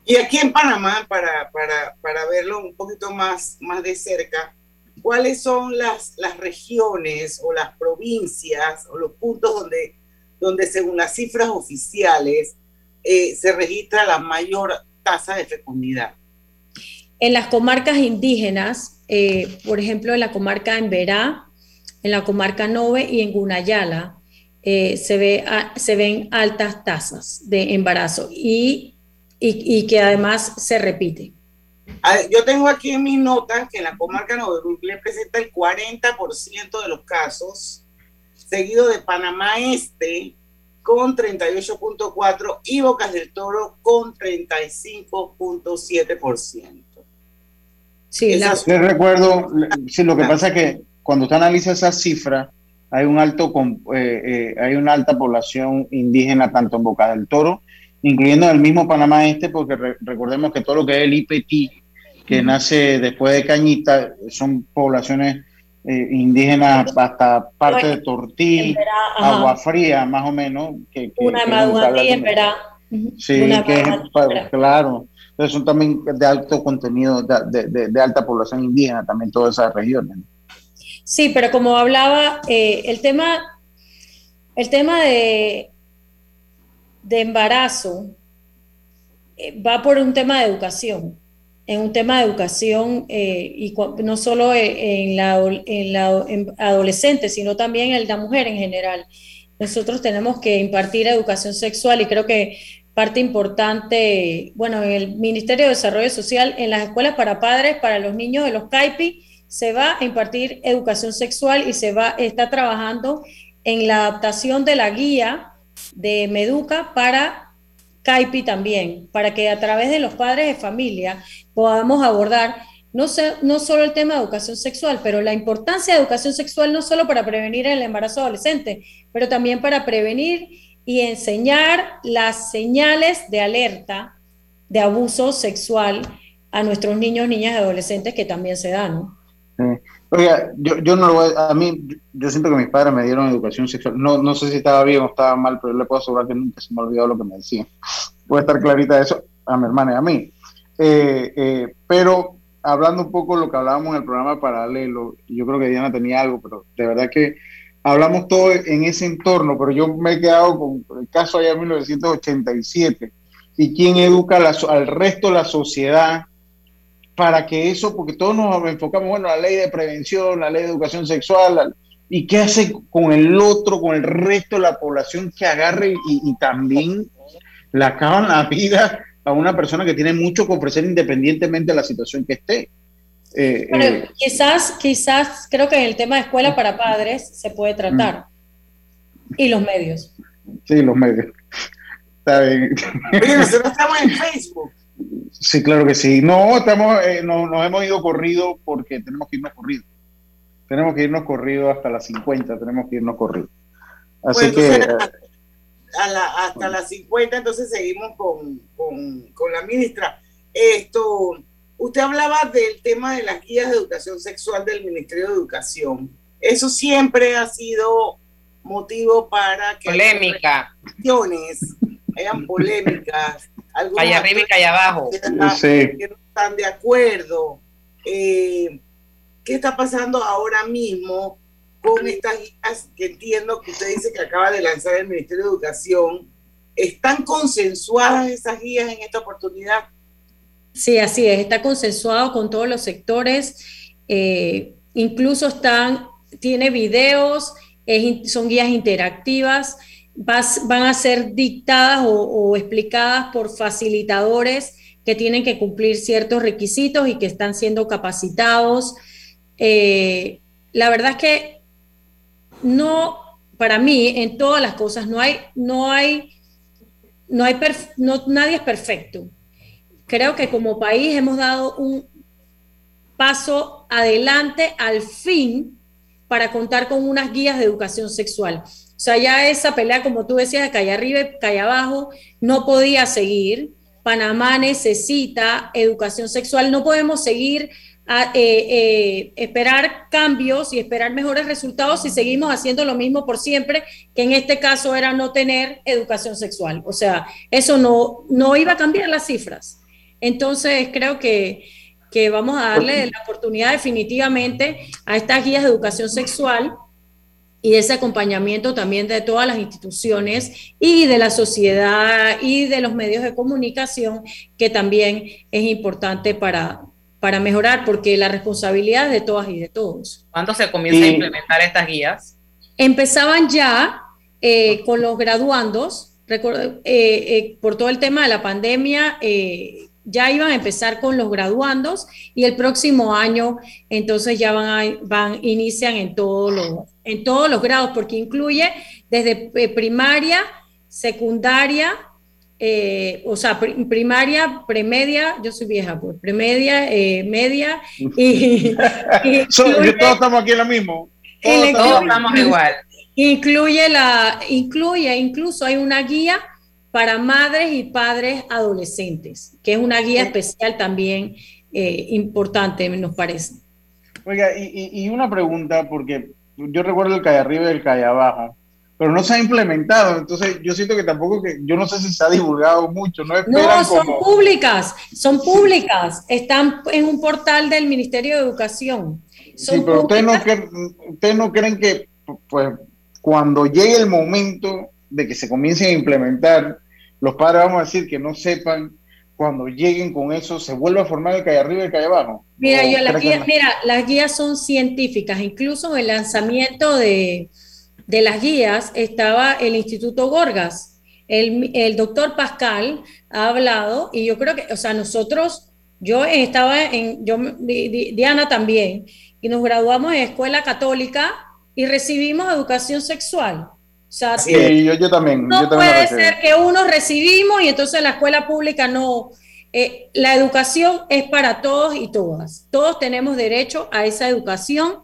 Y aquí en Panamá, para, para, para verlo un poquito más, más de cerca, ¿cuáles son las, las regiones o las provincias o los puntos donde, donde según las cifras oficiales, eh, se registra la mayor tasa de fecundidad. En las comarcas indígenas, eh, por ejemplo, en la comarca en Verá, en la comarca Nove y en Gunayala, eh, se, ve, se ven altas tasas de embarazo. Y y, que además se repite. Yo tengo aquí en mis notas que en la comarca le presenta el 40% de los casos, seguido de Panamá Este con 38.4 y Bocas del Toro con 35.7%. Sí, la... Les recuerdo, sí, lo que pasa es que cuando usted analiza esas cifras, hay un alto eh, eh, hay una alta población indígena tanto en Boca del Toro, incluyendo el mismo Panamá Este, porque recordemos que todo lo que es el IPT, que nace después de Cañita, son poblaciones eh, indígenas hasta parte de Tortí, Agua Fría, más o menos. Que, una de en verá. Sí, que es, claro. Entonces son también de alto contenido, de, de, de alta población indígena, también todas esas regiones. Sí, pero como hablaba, eh, el tema, el tema de, de embarazo eh, va por un tema de educación, en un tema de educación eh, y no solo en la, en la adolescente, sino también en la mujer en general. Nosotros tenemos que impartir educación sexual y creo que parte importante, bueno, en el Ministerio de Desarrollo Social, en las escuelas para padres, para los niños de los CAIPI, se va a impartir educación sexual y se va, está trabajando en la adaptación de la guía de Meduca para CAIPI también, para que a través de los padres de familia podamos abordar no, no solo el tema de educación sexual, pero la importancia de educación sexual no solo para prevenir el embarazo adolescente, pero también para prevenir y enseñar las señales de alerta de abuso sexual a nuestros niños, niñas y adolescentes que también se dan. Oiga, yo, yo no lo voy a, a mí, yo siento que mis padres me dieron educación sexual. No, no sé si estaba bien o estaba mal, pero le puedo asegurar que nunca se me olvidó lo que me decían. Puede estar clarita eso a mi hermana y a mí. Eh, eh, pero hablando un poco de lo que hablábamos en el programa paralelo, yo creo que Diana tenía algo, pero de verdad que hablamos todo en ese entorno, pero yo me he quedado con el caso allá en 1987 y quién educa al resto de la sociedad para que eso, porque todos nos enfocamos, bueno, la ley de prevención, la ley de educación sexual, ¿y qué hace con el otro, con el resto de la población que agarre y, también le acaban la vida a una persona que tiene mucho que ofrecer independientemente de la situación que esté? Eh, eh, quizás, quizás, creo que en el tema de escuela para padres se puede tratar. Mm. Y los medios. Sí, los medios. Está bien. Pero nosotros estamos en Facebook. Sí, claro que sí. No, estamos, eh, no, nos hemos ido corrido porque tenemos que irnos corrido. Tenemos que irnos corrido hasta las 50, tenemos que irnos corrido. Así que... hasta las 50, entonces seguimos con, con, la ministra. Esto, usted hablaba del tema de las guías de educación sexual del Ministerio de Educación. Eso siempre ha sido motivo para que... Polémica. Hayan polémicas allá arriba y allá abajo. Que, no están de acuerdo. Eh, ¿Qué está pasando ahora mismo con estas guías que entiendo que usted dice que acaba de lanzar el Ministerio de Educación? ¿Están consensuadas esas guías en esta oportunidad? Sí, así es, está consensuado con todos los sectores, eh, incluso están, tiene videos, son guías interactivas, van a ser dictadas o, explicadas por facilitadores que tienen que cumplir ciertos requisitos y que están siendo capacitados. Eh, la verdad es que no, para mí, en todas las cosas, no hay, no hay, no hay, nadie es perfecto. Creo que como país hemos dado un paso adelante al fin para contar con unas guías de educación sexual. O sea, ya esa pelea, como tú decías, de calle arriba y calle abajo, no podía seguir. Panamá necesita educación sexual. No podemos seguir a eh, eh, esperar cambios y esperar mejores resultados si seguimos haciendo lo mismo por siempre, que en este caso era no tener educación sexual. O sea, eso no, no iba a cambiar las cifras. Entonces, creo que, que vamos a darle la oportunidad definitivamente a estas guías de educación sexual y ese acompañamiento también de todas las instituciones y de la sociedad y de los medios de comunicación, que también es importante para, para mejorar, porque la responsabilidad es de todas y de todos. ¿Cuándo se comienza a implementar estas guías? Empezaban ya eh, con los graduandos, por todo el tema de la pandemia, ya iban a empezar con los graduandos y el próximo año entonces ya van, a, van inician en todos los en todos los grados porque incluye desde primaria, secundaria, eh, o sea, primaria, premedia, yo soy vieja, pues, premedia, eh, media y, todos estamos aquí en lo mismo. Todos, estamos igual. Incluye la, incluye, incluso hay una guía para madres y padres adolescentes, que es una guía especial también eh, importante, nos parece. Oiga, y, una pregunta, porque yo recuerdo el calle arriba y el calle abajo, pero no se ha implementado, entonces yo siento que tampoco, que yo no sé si se ha divulgado mucho, no No, son públicas, son públicas, están en un portal del Ministerio de Educación. sí, pero ustedes no, ustedes no creen que, pues, cuando llegue el momento de que se comiencen a implementar, los padres vamos a decir que no sepan, cuando lleguen con eso, se vuelve a formar el calle arriba y el calle abajo. Mira, yo, las guías, mira, las guías son científicas, incluso en el lanzamiento de, de las guías estaba el Instituto Gorgas. El, el, doctor Pascal ha hablado y yo creo que, o sea, nosotros, yo estaba en, yo, Diana también, y nos graduamos en escuela católica y recibimos educación sexual. O sea, sí, yo, también. No puede ser que uno recibimos y entonces la escuela pública no. Eh, la educación es para todos y todas. Todos tenemos derecho a esa educación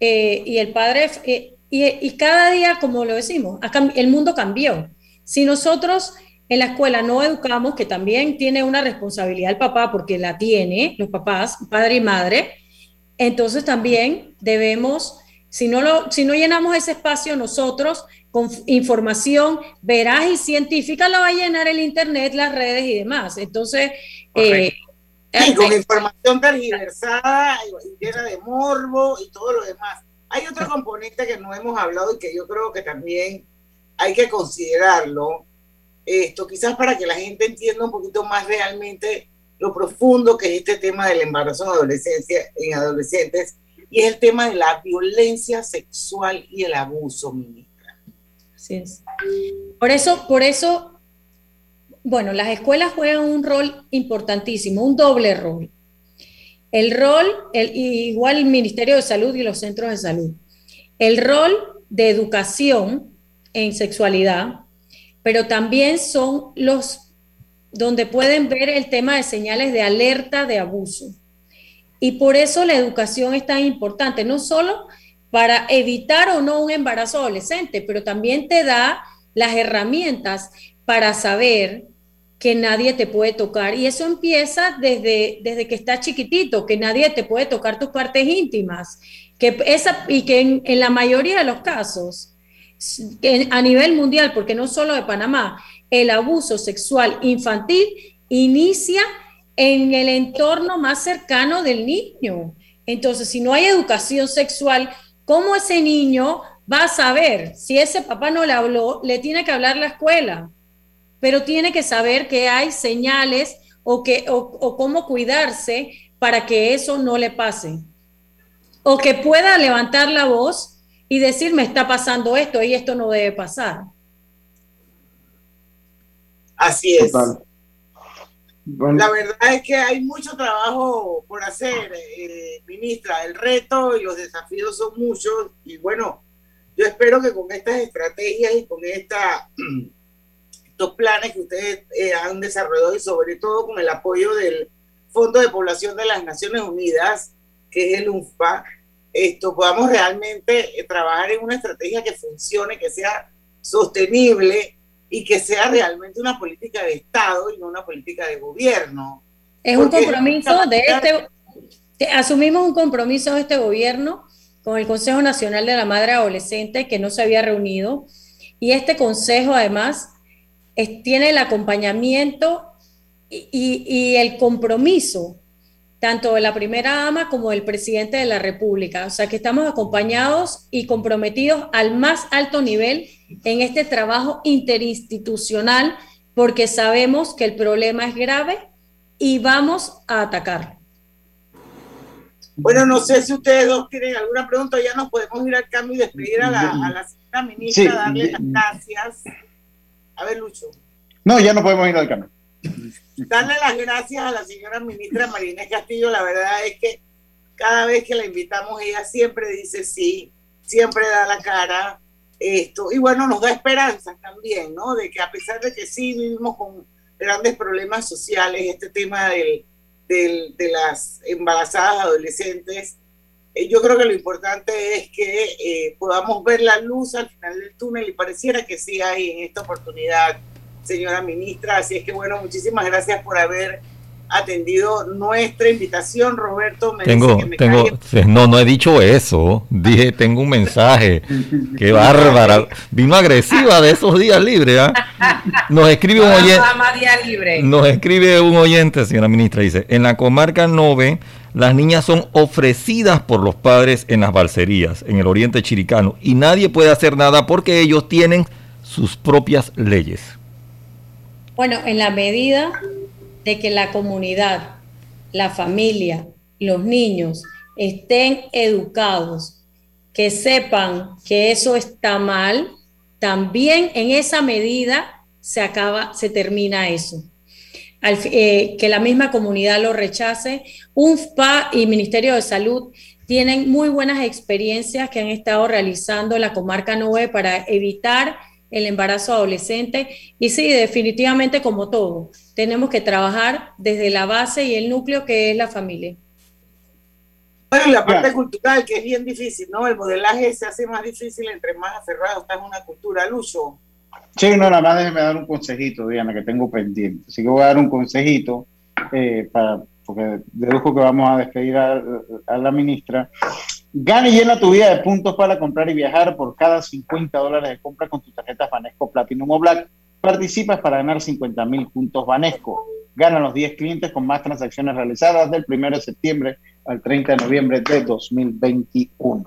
eh, y el padre, eh, y, cada día, como lo decimos, el mundo cambió. Si nosotros en la escuela no educamos, que también tiene una responsabilidad el papá, porque la tiene, los papás, padre y madre, entonces también debemos, si no, lo, si no llenamos ese espacio nosotros, con información veraz y científica la va a llenar el Internet, las redes y demás. Entonces, eh, con información tergiversada, llena de morbo y todo lo demás. Hay otro componente que no hemos hablado y que yo creo que también hay que considerarlo, esto quizás para que la gente entienda un poquito más realmente lo profundo que es este tema del embarazo en adolescencia en adolescentes y es el tema de la violencia sexual y el abuso, Por eso, por eso, bueno, las escuelas juegan un rol importantísimo, un doble rol. El rol, igual el Ministerio de Salud y los centros de salud. El rol de educación en sexualidad, pero también son los donde pueden ver el tema de señales de alerta de abuso. Y por eso la educación es tan importante, no solo para evitar o no un embarazo adolescente, pero también te da las herramientas para saber que nadie te puede tocar. Y eso empieza desde, desde que estás chiquitito, que nadie te puede tocar tus partes íntimas. Que esa, y que en, en la mayoría de los casos, a nivel mundial, porque no solo de Panamá, el abuso sexual infantil inicia en el entorno más cercano del niño. Entonces, si no hay educación sexual, ¿Cómo ese niño va a saber? Si ese papá no le habló, le tiene que hablar la escuela, pero tiene que saber que hay señales o, que, o, cómo cuidarse para que eso no le pase. O que pueda levantar la voz y decir, me está pasando esto y esto no debe pasar. Así es. La verdad es que hay mucho trabajo por hacer, eh, ministra. El reto y los desafíos son muchos y bueno, yo espero que con estas estrategias y con esta, estos planes que ustedes eh, han desarrollado y sobre todo con el apoyo del Fondo de Población de las Naciones Unidas, que es el UNFPA, esto podamos realmente eh, trabajar en una estrategia que funcione, que sea sostenible y que sea realmente una política de Estado y no una política de gobierno. Es un compromiso de este, asumimos un compromiso de este gobierno con el Consejo Nacional de la Madre Adolescente que no se había reunido y este consejo además tiene el acompañamiento y, y el compromiso tanto de la primera dama como del presidente de la República. O sea que estamos acompañados y comprometidos al más alto nivel en este trabajo interinstitucional porque sabemos que el problema es grave y vamos a atacar. Bueno, no sé si ustedes dos tienen alguna pregunta, ya nos podemos ir al cambio y despedir a la, a la señora ministra, darle las gracias. A ver, Lucho. No, ya no podemos ir al cambio. Darle las gracias a la señora ministra Marínez Castillo. La verdad es que cada vez que la invitamos, ella siempre dice sí, siempre da la cara. Esto, y bueno, nos da esperanzas también, ¿no? De que a pesar de que sí vivimos con grandes problemas sociales, este tema del, del, de las embarazadas adolescentes, eh, yo creo que lo importante es que eh, podamos ver la luz al final del túnel y pareciera que sí hay en esta oportunidad, señora ministra. Así es que bueno, muchísimas gracias por haber atendido nuestra invitación. Roberto me tengo, que me tengo, calle. no, no he dicho eso. Dije, tengo un mensaje. Qué bárbara. Vino agresiva de esos días libres. ¿ah? Nos escribe un oyente. Más día libre. Nos escribe un oyente, señora ministra, dice, en la comarca 9, las niñas son ofrecidas por los padres en las balserías, en el oriente chiricano, y nadie puede hacer nada porque ellos tienen sus propias leyes. Bueno, en la medida de que la comunidad, la familia, los niños estén educados, que sepan que eso está mal, también en esa medida se acaba, se termina eso. Eh, que la misma comunidad lo rechace. UNFPA y Ministerio de Salud tienen muy buenas experiencias que han estado realizando la comarca 9 para evitar el embarazo adolescente. Y sí, definitivamente como todo, tenemos que trabajar desde la base y el núcleo que es la familia. Bueno, y la parte cultural, que es bien difícil, ¿no? El modelaje se hace más difícil entre más aferrado está en una cultura. Lucho, Sí, no, nada más déjeme dar un consejito, Diana, que tengo pendiente. Así que voy a dar un consejito, eh, para, porque deduzco que vamos a despedir a, la ministra. Gana y llena tu vida de puntos para comprar y viajar por cada 50 dólares de compra con tu tarjeta Banesco Platinum o Black. Participas para ganar 50 mil puntos Banesco. Gana los 10 clientes con más transacciones realizadas del 1 de septiembre al 30 de noviembre de 2021.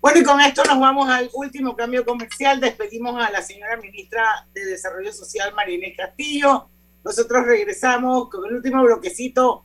Bueno, y con esto nos vamos al último cambio comercial. Despedimos a la señora ministra de Desarrollo Social, Marinés Castillo. Nosotros regresamos con el último bloquecito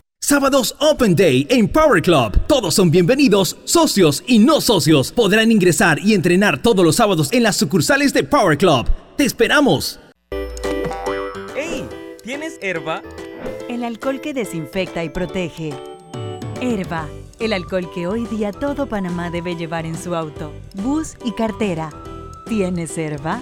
Sábados Open Day en Power Club. Todos son bienvenidos, socios y no socios. Podrán ingresar y entrenar todos los sábados en las sucursales de Power Club. ¡Te esperamos! ¡Ey! ¿Tienes herba? El alcohol que desinfecta y protege. Herba, el alcohol que hoy día todo Panamá debe llevar en su auto, bus y cartera. ¿Tienes herba?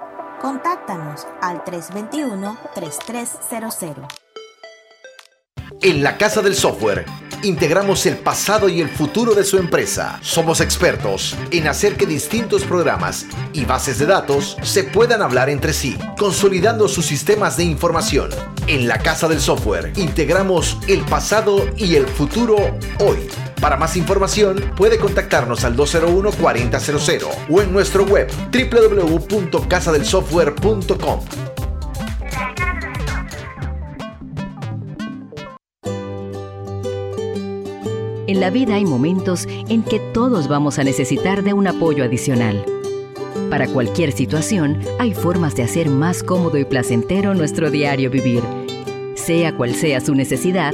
Contáctanos al 321-3300. En la Casa del Software integramos el pasado y el futuro de su empresa. Somos expertos en hacer que distintos programas y bases de datos se puedan hablar entre sí, consolidando sus sistemas de información. En la Casa del Software integramos el pasado y el futuro hoy. Para más información puede contactarnos al 201-4000 o en nuestro web www.casadelsoftware.com. En la vida hay momentos en que todos vamos a necesitar de un apoyo adicional. Para cualquier situación, hay formas de hacer más cómodo y placentero nuestro diario vivir. Sea cual sea su necesidad,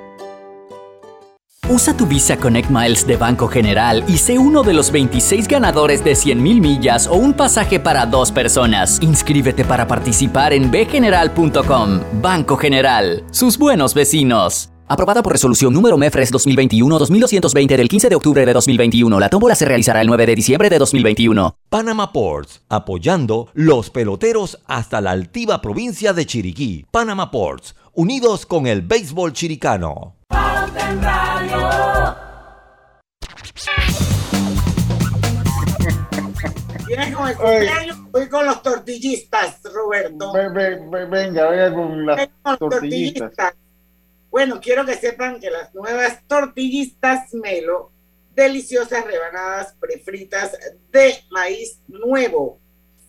Usa tu Visa Connect Miles de Banco General y sé uno de los 26 ganadores de 100.000 millas o un pasaje para dos personas. Inscríbete para participar en bgeneral.com. Banco General, sus buenos vecinos. Aprobada por resolución número MEFRES 2021-2220 del 15 de octubre de 2021. La tómbola se realizará el 9 de diciembre de 2021. Panama Ports, apoyando los peloteros hasta la altiva provincia de Chiriquí. Panama Ports, unidos con el béisbol chiricano. ¿Vienes con el cumpleaños? Voy con los tortillistas, Roberto. venga, venga con las tortillistas. Bueno, quiero que sepan que las nuevas tortillistas Melo, deliciosas rebanadas prefritas de maíz nuevo,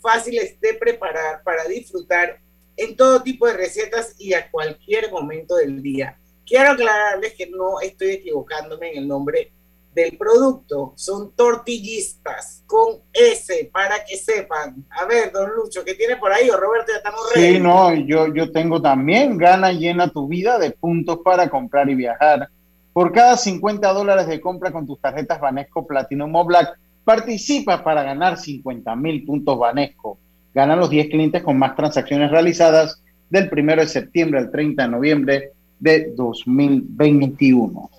fáciles de preparar para disfrutar en todo tipo de recetas y a cualquier momento del día. Quiero aclararles que no estoy equivocándome en el nombre del producto. Son tortillistas con S para que sepan. A ver, don Lucho, ¿qué tiene por ahí? O Roberto, ya estamos Sí, no, yo, yo tengo también gana llena tu vida de puntos para comprar y viajar. Por cada 50 dólares de compra con tus tarjetas Banesco Platinum o Black, participa para ganar 50 mil puntos Banesco. Ganan los 10 clientes con más transacciones realizadas del 1 de septiembre al 30 de noviembre de 2021.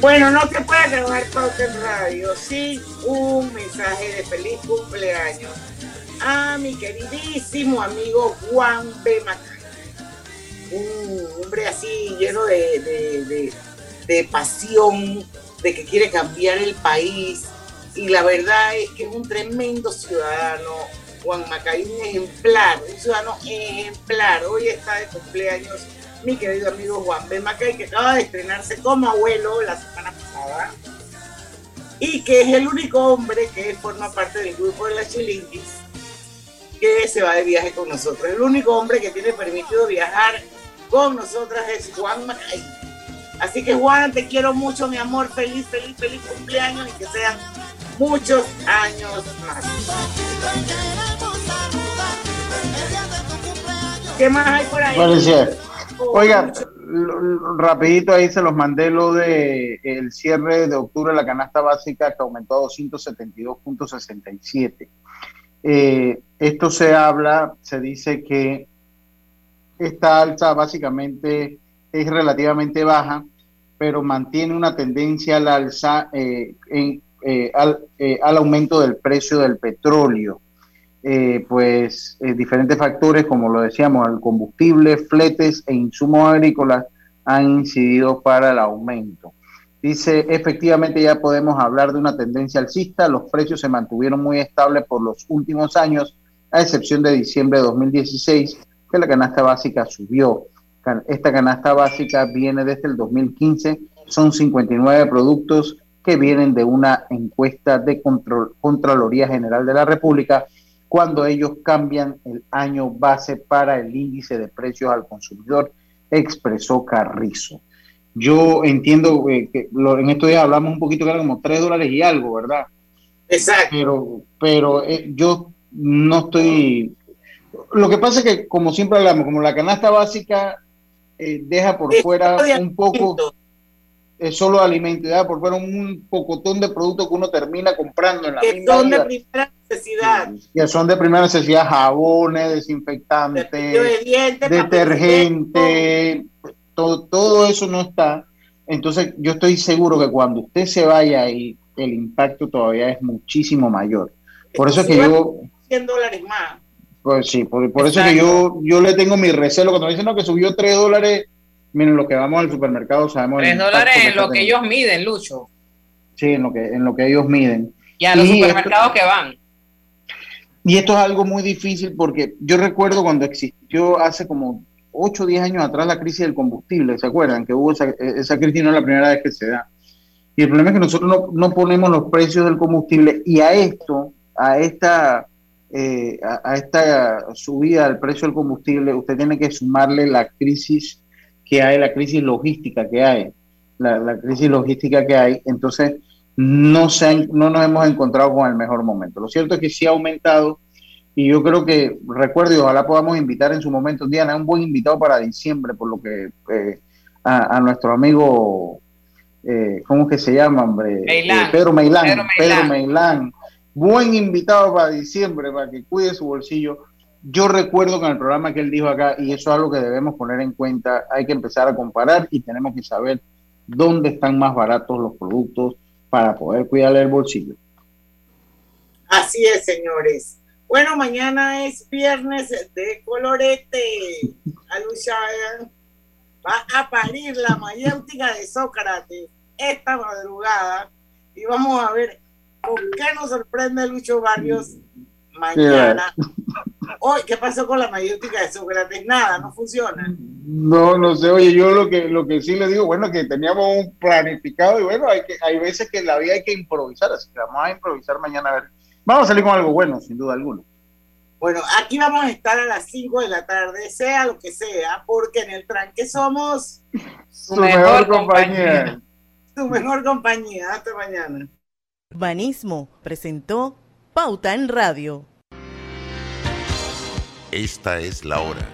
Bueno, no se puede grabar pauta en radio sin un mensaje de feliz cumpleaños a mi queridísimo amigo Juan B. Un hombre así lleno de, de pasión, de que quiere cambiar el país. Y la verdad es que es un tremendo ciudadano. Juan Macay, un ejemplar, un ciudadano ejemplar. Hoy está de cumpleaños mi querido amigo Juan B. Macay, que acaba de estrenarse como abuelo la semana pasada. Y que es el único hombre que forma parte del grupo de las Chilinguis que se va de viaje con nosotros. El único hombre que tiene permitido viajar con nosotras es Juan Macay. Así que Juan, te quiero mucho, mi amor. Feliz, feliz, feliz cumpleaños y que sean muchos años más. ¿Qué más hay por ahí? Oiga, rapidito ahí se los mandé lo de el cierre de octubre de la canasta básica que aumentó a 272.67. Eh, esto se habla, se dice que esta alza básicamente es relativamente baja, pero mantiene una tendencia al alza eh, eh, al, al, aumento del precio del petróleo. pues diferentes factores, como lo decíamos, el combustible, fletes e insumos agrícolas han incidido para el aumento. Dice, efectivamente ya podemos hablar de una tendencia alcista, los precios se mantuvieron muy estables por los últimos años, a excepción de diciembre de 2016, que la canasta básica subió. Esta canasta básica viene desde el 2015, son 59 productos que vienen de una encuesta de Control, Contraloría General de la República, cuando ellos cambian el año base para el índice de precios al consumidor, expresó Carrizo. Yo entiendo eh, que en estos días hablamos un poquito que era como 3 dólares y algo, ¿verdad? Exacto. Pero, pero eh, yo no estoy... Lo que pasa es que, como siempre hablamos, como la canasta básica eh, deja por fuera un poco es solo alimento, deja por fuera un pocotón de productos que uno termina comprando en la que son de primera necesidad. Que son de primera necesidad, jabones, desinfectantes, de detergente, todo, todo eso no está. Entonces yo estoy seguro que cuando usted se vaya ahí, el impacto todavía es muchísimo mayor. Por eso es que yo... 100 dólares más. Pues sí, por, eso es que yo, yo le tengo mi recelo. Cuando dicen que subió 3 dólares, miren, lo que vamos al supermercado sabemos... 3 dólares en lo que ellos miden, Lucho. Sí, en lo que, en lo que ellos miden. Y a los supermercados que van. Y esto es algo muy difícil porque yo recuerdo cuando existió hace como 8 o 10 años atrás la crisis del combustible, ¿se acuerdan? Que hubo esa, esa crisis, no es la primera vez que se da. Y el problema es que nosotros no, no ponemos los precios del combustible y a esto, a esta, eh, a, esta subida del precio del combustible, usted tiene que sumarle la crisis que hay, la crisis logística que hay, la, la crisis logística que hay. Entonces, no, se no nos hemos encontrado con el mejor momento. Lo cierto es que sí ha aumentado y yo creo que, recuerdo y ojalá podamos invitar en su momento, Diana, un buen invitado para diciembre, por lo que eh, a, nuestro amigo, eh, ¿cómo que se llama, hombre? Eh, Pedro Meilán. Pedro Meilán. Buen invitado para diciembre, para que cuide su bolsillo. Yo recuerdo que en el programa que él dijo acá, y eso es algo que debemos poner en cuenta, hay que empezar a comparar y tenemos que saber dónde están más baratos los productos para poder cuidarle el bolsillo. Así es, señores. Bueno, mañana es viernes de colorete. Alucha va a parir la mayéutica de Sócrates esta madrugada y vamos a ver con qué nos sorprende Lucho Barrios mañana. Hoy, ¿qué pasó con la mayéutica de Sócrates? Nada, no funciona. No, no sé, oye, yo lo que, lo que sí le digo, bueno, que teníamos un planificado y bueno, hay, que, hay veces que en la vida hay que improvisar, así que vamos a improvisar mañana a ver Vamos a salir con algo bueno, sin duda alguna. Bueno, aquí vamos a estar a las 5 de la tarde, sea lo que sea, porque en el tranque somos su, mejor, compañía. Su mejor compañía. Hasta mañana. Urbanismo presentó Pauta en Radio. Esta es la hora.